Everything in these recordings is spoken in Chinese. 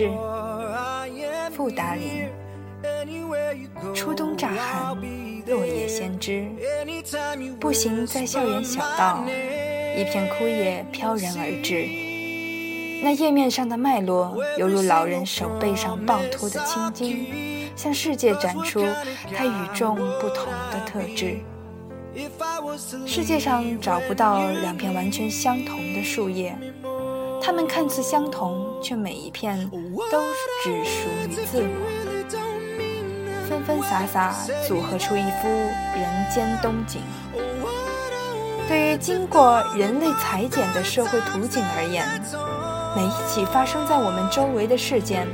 流动中的法治，傅达林。初冬乍寒，落叶先知。步行在校园小道，一片枯叶飘然而至。那叶面上的脉络，犹如老人手背上暴突的青筋，向世界展出它与众不同的特质。世界上找不到两片完全相同的树叶，它们看似相同，却每一片都只属于自我，纷纷洒洒组合出一幅人间冬景。对于经过人类裁剪的社会图景而言，每一起发生在我们周围的事件，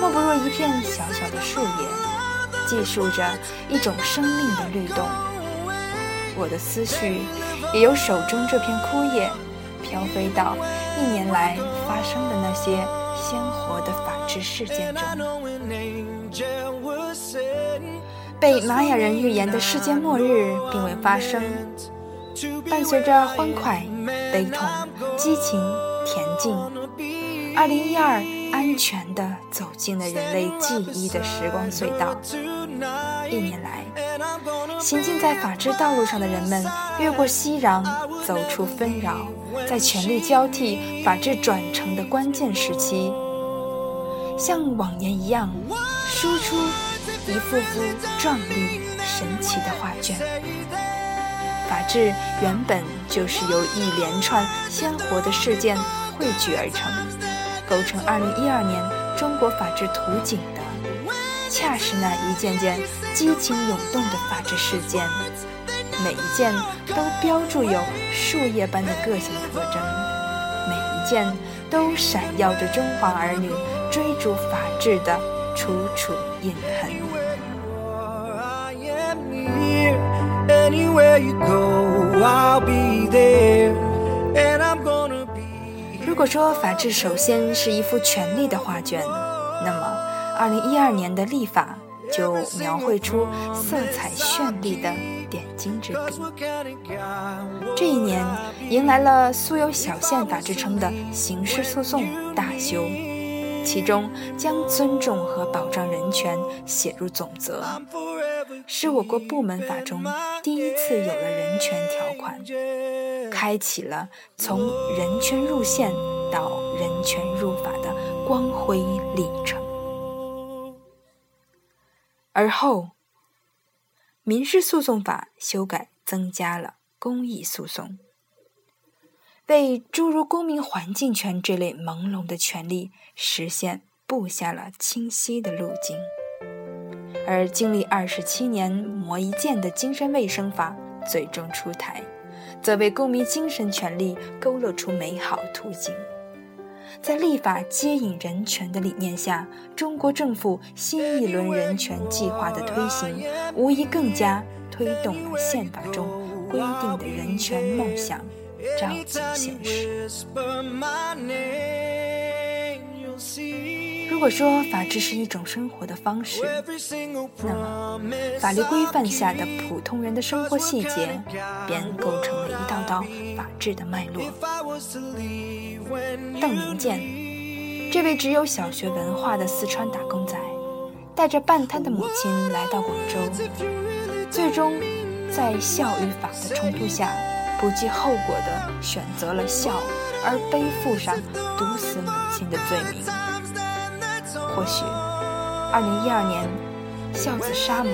莫不若一片小小的树叶，记述着一种生命的律动。我的思绪也由手中这片枯叶，飘飞到一年来发生的那些鲜活的法治事件中。被玛雅人预言的世界末日并未发生，伴随着欢快、悲痛、激情、恬静，二零一二安全地走进了人类记忆的时光隧道。一年来。行进在法治道路上的人们，越过熙攘，走出纷扰，在权力交替、法治转承的关键时期，像往年一样，输出一幅幅壮丽、神奇的画卷。法治原本就是由一连串鲜活的事件汇聚而成，构成2012年中国法治图景。恰是那一件件激情涌动的法治事件，每一件都标注有树叶般的个性特征，每一件都闪耀着中华儿女追逐法治的楚楚印痕。如果说法治首先是一幅权力的画卷，那么。二零一二年的立法就描绘出色彩绚丽的点睛之笔。这一年迎来了素有小宪法之称的刑事诉讼大修，其中将尊重和保障人权写入总则，是我国部门法中第一次有了人权条款，开启了从人权入宪到人权入法的光辉历程。而后，民事诉讼法修改，增加了公益诉讼，为诸如公民环境权这类朦胧的权利实现布下了清晰的路径。而经历二十七年磨一剑的精神卫生法最终出台，则为公民精神权利勾勒出美好图景。在立法接引人权的理念下，中国政府新一轮人权计划的推行，无疑更加推动了宪法中规定的人权梦想照进现实。如果说法治是一种生活的方式，那么法律规范下的普通人的生活细节，便构成了一道道法治的脉络。邓明建，这位只有小学文化的四川打工仔，带着半瘫的母亲来到广州，最终在孝与法的冲突下，不计后果地选择了孝，而背负上毒死母亲的罪名。或许，二零一二年孝子杀母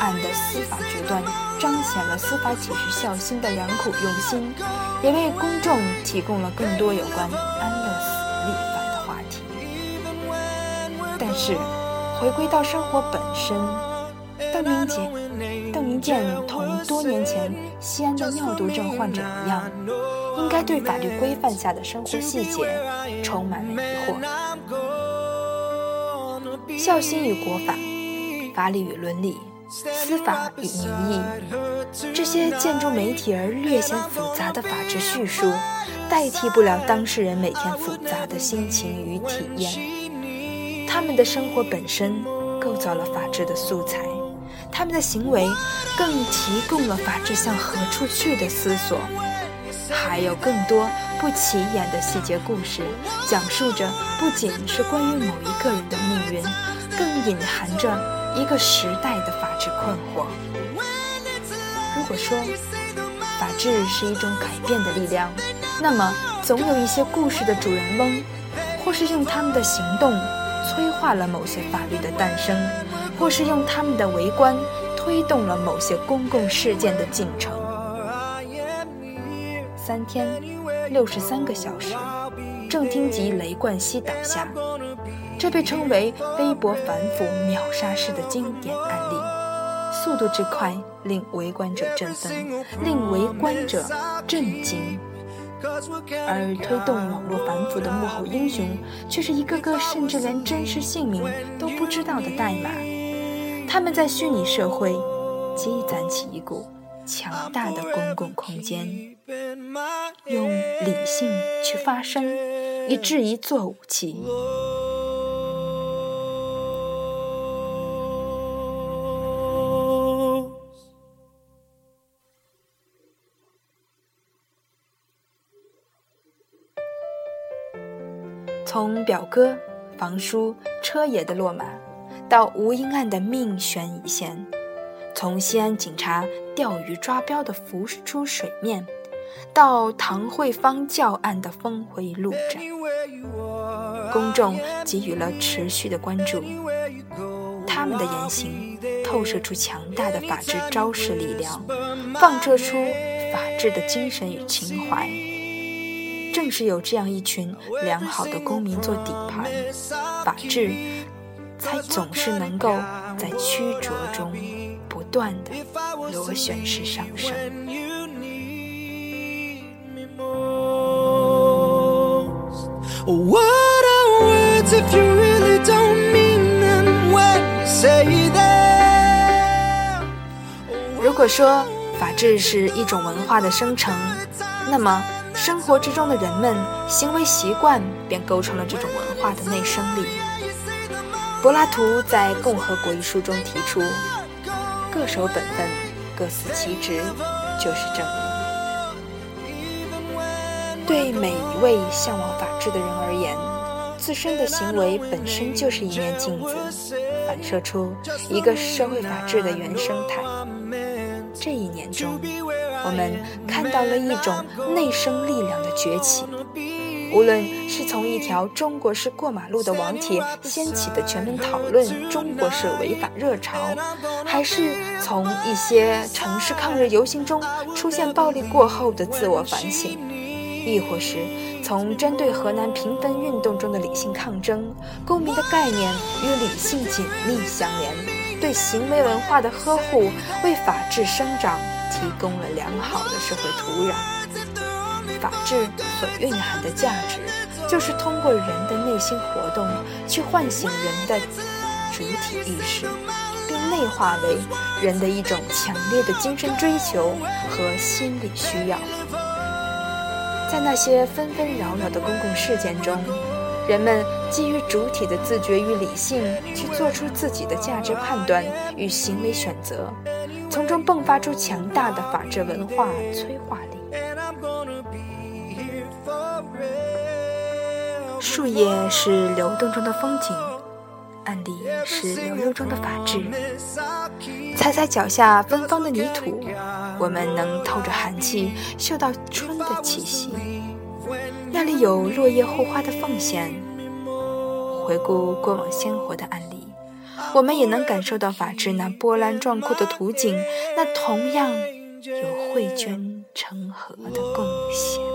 案的司法决断，彰显了司法解释孝心的良苦用心，也为公众提供了更多有关安乐死立法的话题。但是，回归到生活本身，邓明杰、邓明建同多年前西安的尿毒症患者一样，应该对法律规范下的生活细节充满了疑惑。孝心与国法，法理与伦理，司法与民意，这些建筑媒体而略显复杂的法治叙述，代替不了当事人每天复杂的心情与体验。他们的生活本身构造了法治的素材，他们的行为更提供了法治向何处去的思索。还有更多不起眼的细节故事，讲述着不仅是关于某一个人的命运，更隐含着一个时代的法治困惑。如果说法治是一种改变的力量，那么总有一些故事的主人翁，或是用他们的行动催化了某些法律的诞生，或是用他们的围观推动了某些公共事件的进程。三天，六十三个小时，正厅级雷冠希倒下，这被称为微博反腐秒杀式的经典案例。速度之快，令围观者振奋，令围观者震惊。而推动网络反腐的幕后英雄，却是一个个甚至连真实姓名都不知道的代码。他们在虚拟社会积攒起一股强大的公共空间。用理性去发声，以质疑做武器。从表哥、房叔、车爷的落马，到吴英案的命悬一线，从西安警察钓鱼抓标的浮出水面。到唐慧芳教案的峰回路转，公众给予了持续的关注。他们的言行透射出强大的法治昭示力量，放射出法治的精神与情怀。正是有这样一群良好的公民做底盘，法治才总是能够在曲折中不断的螺旋式上升。Are you don't? 如果说法治是一种文化的生成，那么生活之中的人们行为习惯便构成了这种文化的内生力。柏拉图在《共和国》一书中提出：“各守本分，各司其职，就是正义。”对每一位向往法治的人而言，自身的行为本身就是一面镜子，反射出一个社会法治的原生态。这一年中，我们看到了一种内生力量的崛起。无论是从一条中国式过马路的网帖掀起的全民讨论中国式违法热潮，还是从一些城市抗日游行中出现暴力过后的自我反省。亦或是从针对河南平分运动中的理性抗争，公民的概念与理性紧密相连，对行为文化的呵护，为法治生长提供了良好的社会土壤。法治所蕴含的价值，就是通过人的内心活动，去唤醒人的主体意识，并内化为人的一种强烈的精神追求和心理需要。在那些纷纷扰扰的公共事件中，人们基于主体的自觉与理性，去做出自己的价值判断与行为选择，从中迸发出强大的法治文化催化力。树叶是流动中的风景，案例是流流中的法治。踩踩脚下芬芳的泥土。我们能透着寒气嗅到春的气息，那里有落叶护花的奉献。回顾过往鲜活的案例，我们也能感受到法治那波澜壮阔的图景，那同样有汇娟成河的贡献。